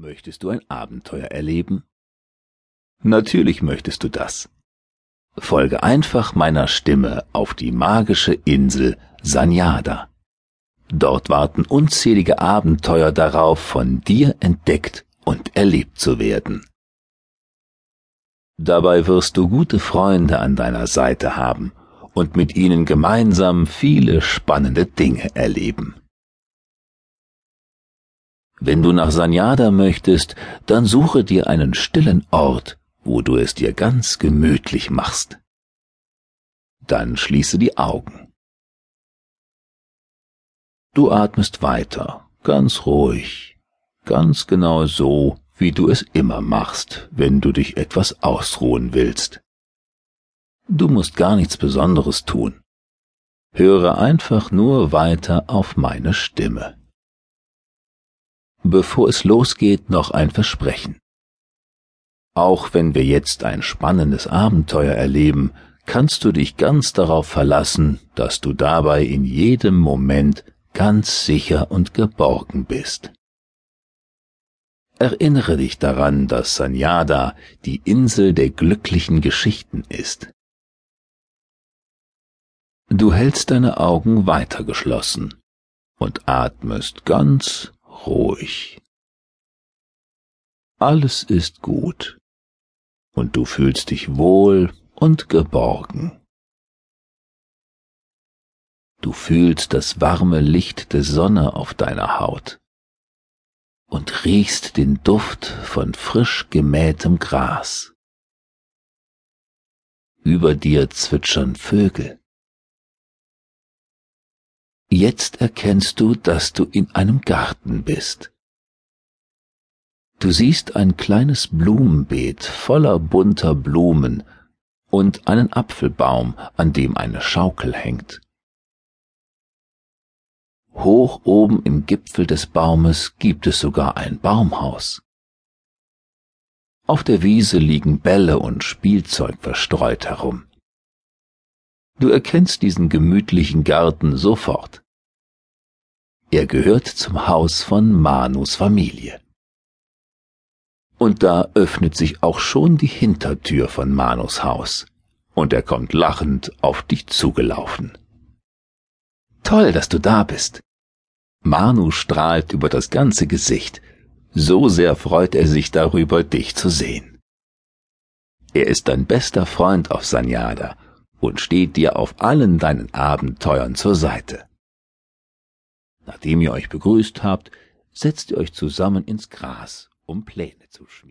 Möchtest du ein Abenteuer erleben? Natürlich möchtest du das. Folge einfach meiner Stimme auf die magische Insel Sanyada. Dort warten unzählige Abenteuer darauf, von dir entdeckt und erlebt zu werden. Dabei wirst du gute Freunde an deiner Seite haben und mit ihnen gemeinsam viele spannende Dinge erleben. Wenn du nach Sanyada möchtest, dann suche dir einen stillen Ort, wo du es dir ganz gemütlich machst. Dann schließe die Augen. Du atmest weiter, ganz ruhig, ganz genau so, wie du es immer machst, wenn du dich etwas ausruhen willst. Du musst gar nichts Besonderes tun. Höre einfach nur weiter auf meine Stimme. Bevor es losgeht, noch ein Versprechen. Auch wenn wir jetzt ein spannendes Abenteuer erleben, kannst du dich ganz darauf verlassen, dass du dabei in jedem Moment ganz sicher und geborgen bist. Erinnere dich daran, dass Sanyada die Insel der glücklichen Geschichten ist. Du hältst deine Augen weiter geschlossen und atmest ganz ruhig. Alles ist gut und du fühlst dich wohl und geborgen. Du fühlst das warme Licht der Sonne auf deiner Haut und riechst den Duft von frisch gemähtem Gras. Über dir zwitschern Vögel. Jetzt erkennst du, dass du in einem Garten bist. Du siehst ein kleines Blumenbeet voller bunter Blumen und einen Apfelbaum, an dem eine Schaukel hängt. Hoch oben im Gipfel des Baumes gibt es sogar ein Baumhaus. Auf der Wiese liegen Bälle und Spielzeug verstreut herum. Du erkennst diesen gemütlichen Garten sofort. Er gehört zum Haus von Manus Familie. Und da öffnet sich auch schon die Hintertür von Manus Haus, und er kommt lachend auf dich zugelaufen. Toll, dass du da bist. Manu strahlt über das ganze Gesicht, so sehr freut er sich darüber, dich zu sehen. Er ist dein bester Freund auf Sanyada und steht dir auf allen deinen Abenteuern zur Seite. Nachdem ihr euch begrüßt habt, setzt ihr euch zusammen ins Gras, um Pläne zu schmieden.